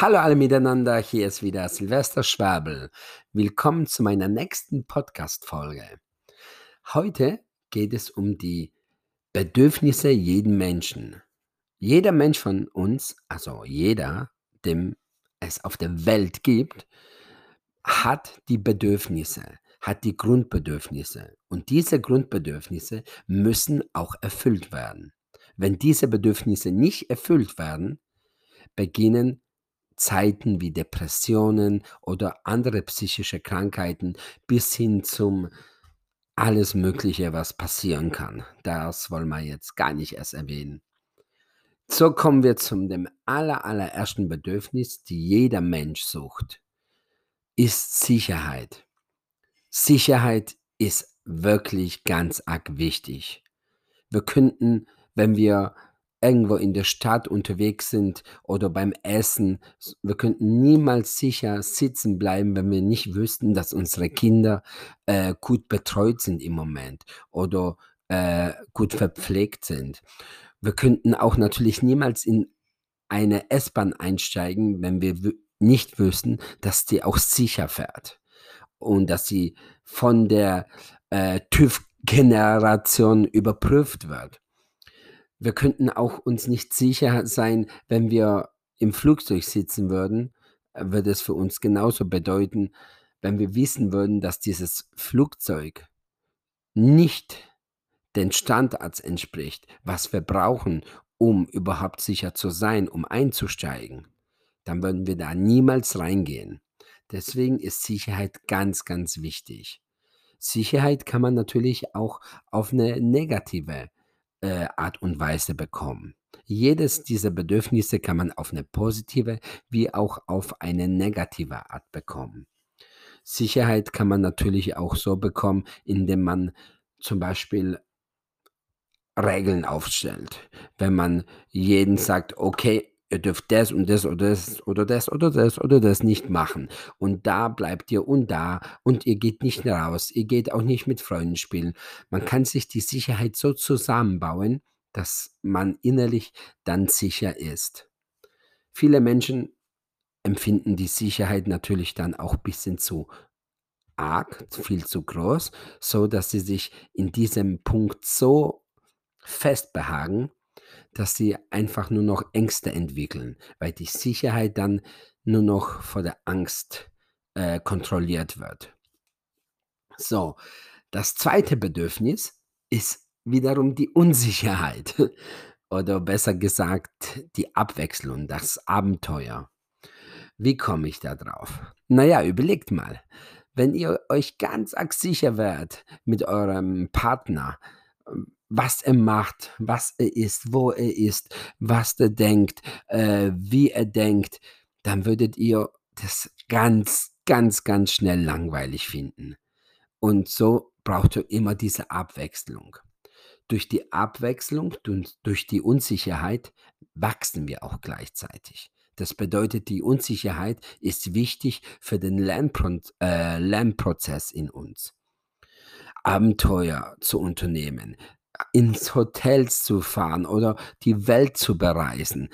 Hallo alle miteinander, hier ist wieder Silvester Schwabel. Willkommen zu meiner nächsten Podcast-Folge. Heute geht es um die Bedürfnisse jeden Menschen. Jeder Mensch von uns, also jeder, dem es auf der Welt gibt, hat die Bedürfnisse, hat die Grundbedürfnisse. Und diese Grundbedürfnisse müssen auch erfüllt werden. Wenn diese Bedürfnisse nicht erfüllt werden, beginnen Zeiten wie Depressionen oder andere psychische Krankheiten bis hin zum alles Mögliche, was passieren kann. Das wollen wir jetzt gar nicht erst erwähnen. So kommen wir zum dem aller, allerersten Bedürfnis, die jeder Mensch sucht, ist Sicherheit. Sicherheit ist wirklich ganz arg wichtig. Wir könnten, wenn wir irgendwo in der Stadt unterwegs sind oder beim Essen. Wir könnten niemals sicher sitzen bleiben, wenn wir nicht wüssten, dass unsere Kinder äh, gut betreut sind im Moment oder äh, gut verpflegt sind. Wir könnten auch natürlich niemals in eine S-Bahn einsteigen, wenn wir nicht wüssten, dass die auch sicher fährt und dass sie von der äh, TÜV-Generation überprüft wird wir könnten auch uns nicht sicher sein, wenn wir im Flugzeug sitzen würden, äh, würde es für uns genauso bedeuten, wenn wir wissen würden, dass dieses Flugzeug nicht den Standards entspricht, was wir brauchen, um überhaupt sicher zu sein, um einzusteigen, dann würden wir da niemals reingehen. Deswegen ist Sicherheit ganz, ganz wichtig. Sicherheit kann man natürlich auch auf eine negative äh, Art und Weise bekommen. Jedes dieser Bedürfnisse kann man auf eine positive wie auch auf eine negative Art bekommen. Sicherheit kann man natürlich auch so bekommen, indem man zum Beispiel Regeln aufstellt. Wenn man jeden sagt, okay, ihr dürft das und das oder das oder das oder das oder das nicht machen. Und da bleibt ihr und da und ihr geht nicht raus. Ihr geht auch nicht mit Freunden spielen. Man kann sich die Sicherheit so zusammenbauen, dass man innerlich dann sicher ist. Viele Menschen empfinden die Sicherheit natürlich dann auch ein bisschen zu arg, viel zu groß, so dass sie sich in diesem Punkt so festbehagen, dass sie einfach nur noch Ängste entwickeln, weil die Sicherheit dann nur noch vor der Angst äh, kontrolliert wird. So, das zweite Bedürfnis ist wiederum die Unsicherheit oder besser gesagt die Abwechslung, das Abenteuer. Wie komme ich da drauf? Naja, überlegt mal, wenn ihr euch ganz arg sicher wärt mit eurem Partner, was er macht, was er ist, wo er ist, was er denkt, äh, wie er denkt, dann würdet ihr das ganz, ganz, ganz schnell langweilig finden. Und so braucht ihr immer diese Abwechslung. Durch die Abwechslung und durch die Unsicherheit wachsen wir auch gleichzeitig. Das bedeutet, die Unsicherheit ist wichtig für den äh, Lernprozess in uns. Abenteuer zu unternehmen, ins Hotels zu fahren oder die Welt zu bereisen.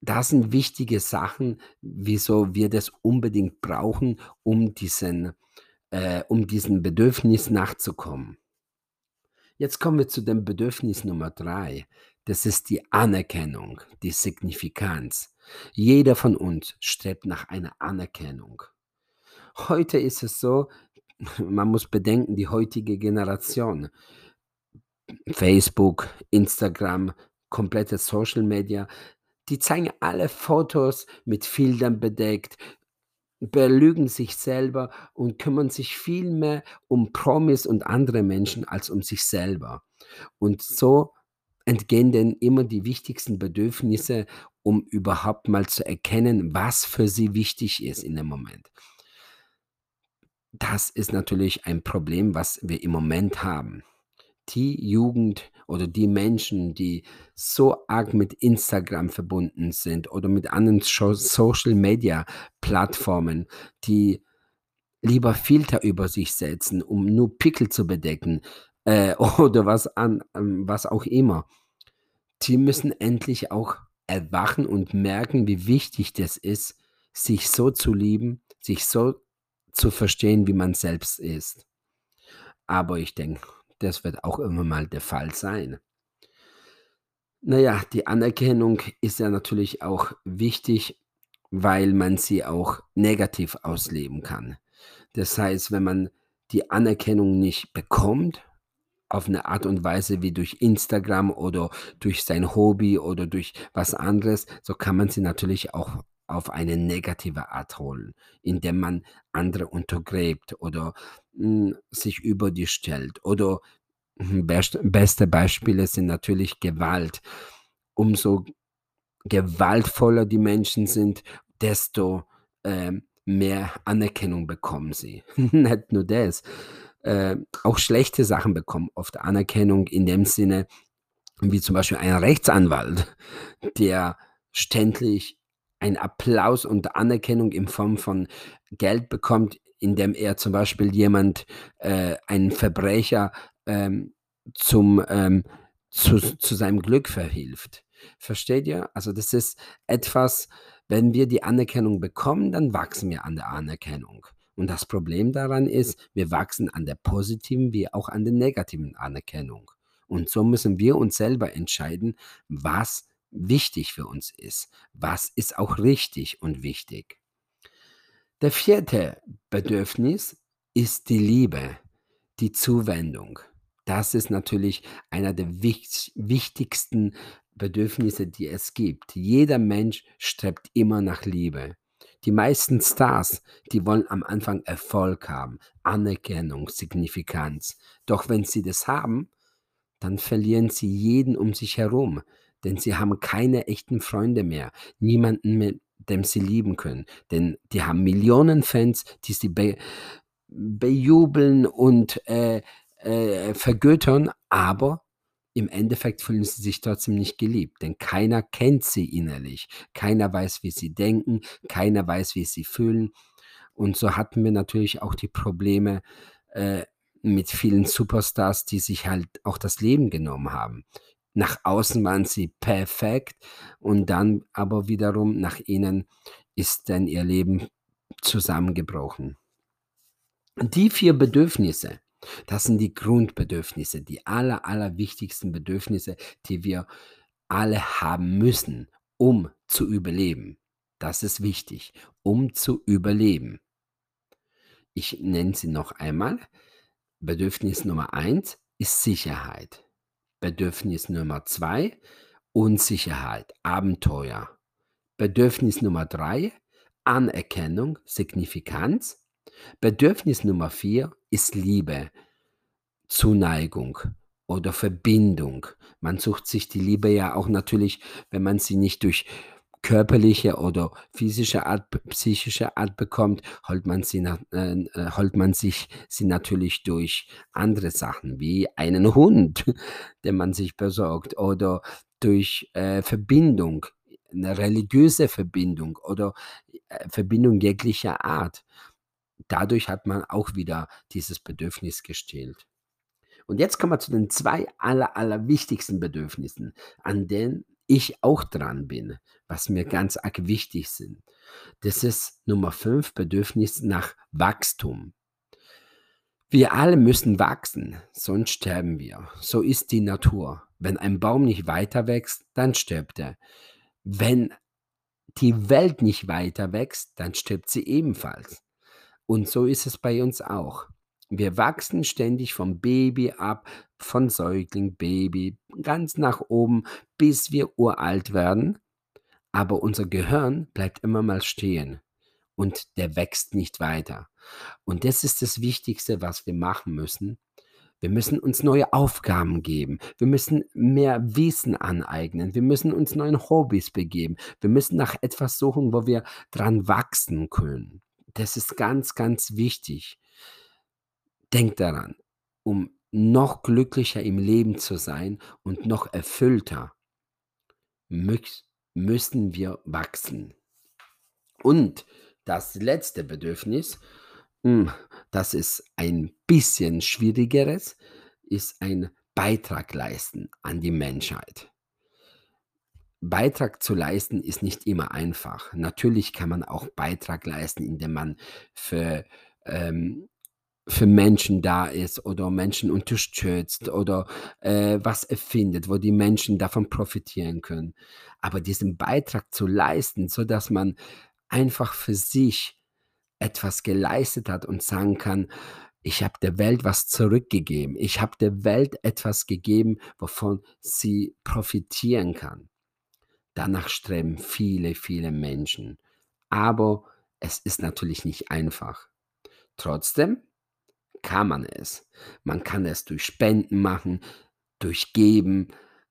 Das sind wichtige Sachen, wieso wir das unbedingt brauchen, um diesen, äh, um diesem Bedürfnis nachzukommen. Jetzt kommen wir zu dem Bedürfnis Nummer drei. Das ist die Anerkennung, die Signifikanz. Jeder von uns strebt nach einer Anerkennung. Heute ist es so, man muss bedenken, die heutige Generation, Facebook, Instagram, komplette Social Media, die zeigen alle Fotos mit Filtern bedeckt, belügen sich selber und kümmern sich viel mehr um Promis und andere Menschen als um sich selber. Und so entgehen denn immer die wichtigsten Bedürfnisse, um überhaupt mal zu erkennen, was für sie wichtig ist in dem Moment. Das ist natürlich ein Problem, was wir im Moment haben die Jugend oder die Menschen, die so arg mit Instagram verbunden sind oder mit anderen Social-Media-Plattformen, die lieber Filter über sich setzen, um nur Pickel zu bedecken äh, oder was, an, ähm, was auch immer, die müssen endlich auch erwachen und merken, wie wichtig das ist, sich so zu lieben, sich so zu verstehen, wie man selbst ist. Aber ich denke, das wird auch immer mal der Fall sein. Naja, die Anerkennung ist ja natürlich auch wichtig, weil man sie auch negativ ausleben kann. Das heißt, wenn man die Anerkennung nicht bekommt, auf eine Art und Weise wie durch Instagram oder durch sein Hobby oder durch was anderes, so kann man sie natürlich auch auf eine negative Art holen, indem man andere untergräbt oder mh, hm, sich über die stellt. Oder hm, best, beste Beispiele sind natürlich Gewalt. Umso gewaltvoller die Menschen sind, desto äh, mehr Anerkennung bekommen sie. Nicht nur das. Äh, auch schlechte Sachen bekommen oft Anerkennung in dem Sinne, wie zum Beispiel ein Rechtsanwalt, der ständig einen Applaus und Anerkennung in Form von Geld bekommt, indem er zum Beispiel jemand, äh, einen Verbrecher ähm, zum, ähm, zu, zu seinem Glück verhilft. Versteht ihr? Also das ist etwas, wenn wir die Anerkennung bekommen, dann wachsen wir an der Anerkennung. Und das Problem daran ist, wir wachsen an der positiven wie auch an der negativen Anerkennung. Und so müssen wir uns selber entscheiden, was wichtig für uns ist. Was ist auch richtig und wichtig? Der vierte Bedürfnis ist die Liebe, die Zuwendung. Das ist natürlich einer der wichtigsten Bedürfnisse, die es gibt. Jeder Mensch strebt immer nach Liebe. Die meisten Stars, die wollen am Anfang Erfolg haben, Anerkennung, Signifikanz. Doch wenn sie das haben, dann verlieren sie jeden um sich herum denn sie haben keine echten Freunde mehr, niemanden mit dem sie lieben können, denn die haben Millionen Fans, die sie be bejubeln und äh, äh, vergöttern, aber im Endeffekt fühlen sie sich trotzdem nicht geliebt, denn keiner kennt sie innerlich, keiner weiß, wie sie denken, keiner weiß, wie sie fühlen. Und so hatten wir natürlich auch die Probleme äh, mit vielen Superstars, die sich halt auch das Leben genommen haben. Nach außen waren sie perfekt und dann aber wiederum nach innen ist dann ihr Leben zusammengebrochen. Die vier Bedürfnisse, das sind die Grundbedürfnisse, die aller, aller wichtigsten Bedürfnisse, die wir alle haben müssen, um zu überleben. Das ist wichtig, um zu überleben. Ich nenne sie noch einmal. Bedürfnis Nummer eins ist Sicherheit. Bedürfnis Nummer zwei, Unsicherheit, Abenteuer. Bedürfnis Nummer drei, Anerkennung, Signifikanz. Bedürfnis Nummer vier ist Liebe, Zuneigung oder Verbindung. Man sucht sich die Liebe ja auch natürlich, wenn man sie nicht durch körperliche oder physische Art, psychische Art bekommt, holt man, sie äh, äh, holt man sich sie natürlich durch andere Sachen, wie einen Hund, den man sich besorgt, oder durch äh, Verbindung, eine religiöse Verbindung oder äh, Verbindung jeglicher Art. Dadurch hat man auch wieder dieses Bedürfnis gestillt. Und jetzt kommen wir zu den zwei aller, aller wichtigsten Bedürfnissen, an denen ich auch dran bin, was mir ganz arg wichtig sind. Das ist Nummer 5, Bedürfnis nach Wachstum. Wir alle müssen wachsen, sonst sterben wir. So ist die Natur. Wenn ein Baum nicht weiter wächst, dann stirbt er. Wenn die Welt nicht weiter wächst, dann stirbt sie ebenfalls. Und so ist es bei uns auch. Wir wachsen ständig vom Baby ab, von Säugling, Baby, ganz nach oben, bis wir uralt werden. Aber unser Gehirn bleibt immer mal stehen und der wächst nicht weiter. Und das ist das Wichtigste, was wir machen müssen. Wir müssen uns neue Aufgaben geben. Wir müssen mehr Wissen aneignen. Wir müssen uns neuen Hobbys begeben. Wir müssen nach etwas suchen, wo wir dran wachsen können. Das ist ganz, ganz wichtig. Denk daran, um noch glücklicher im Leben zu sein und noch erfüllter, müssen wir wachsen. Und das letzte Bedürfnis, hm, das ist ein bisschen schwierigeres, ist ein Beitrag leisten an die Menschheit. Beitrag zu leisten ist nicht immer einfach. Natürlich kann man auch Beitrag leisten, indem man für, ähm, für Menschen da ist oder Menschen unterstützt oder äh, was erfindet, wo die Menschen davon profitieren können. Aber diesen Beitrag zu leisten, so dass man einfach für sich etwas geleistet hat und sagen kann, ich habe der Welt was zurückgegeben. Ich habe der Welt etwas gegeben, wovon sie profitieren kann. Danach streben viele, viele Menschen. Aber es ist natürlich nicht einfach. Trotzdem kann man es. Man kann es durch Spenden machen, durch Geben,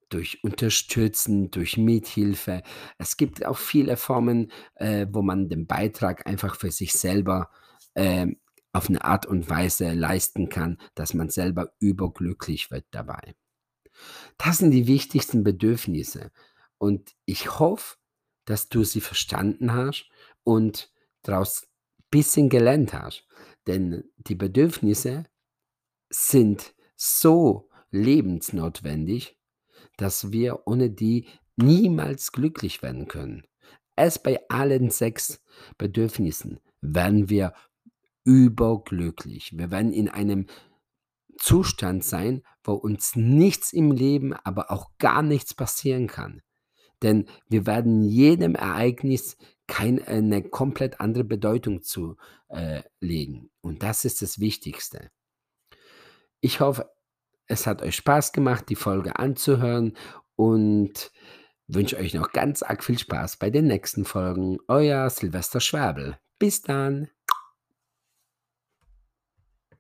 durch Unterstützen, durch Mithilfe. Es gibt auch viele Formen, äh, wo man den Beitrag einfach für sich selber äh, auf eine Art und Weise leisten kann, dass man selber überglücklich wird dabei. Das sind die wichtigsten Bedürfnisse. Und ich hoffe, dass du sie verstanden hast und daraus ein bisschen gelernt hast. Denn die Bedürfnisse sind so lebensnotwendig, dass wir ohne die niemals glücklich werden können. Erst bei allen sechs Bedürfnissen werden wir überglücklich. Wir werden in einem Zustand sein, wo uns nichts im Leben, aber auch gar nichts passieren kann. Denn wir werden jedem Ereignis keine eine komplett andere Bedeutung zu äh, legen. Und das ist das Wichtigste. Ich hoffe, es hat euch Spaß gemacht, die Folge anzuhören und wünsche euch noch ganz arg viel Spaß bei den nächsten Folgen. Euer Silvester Schwabel. Bis dann.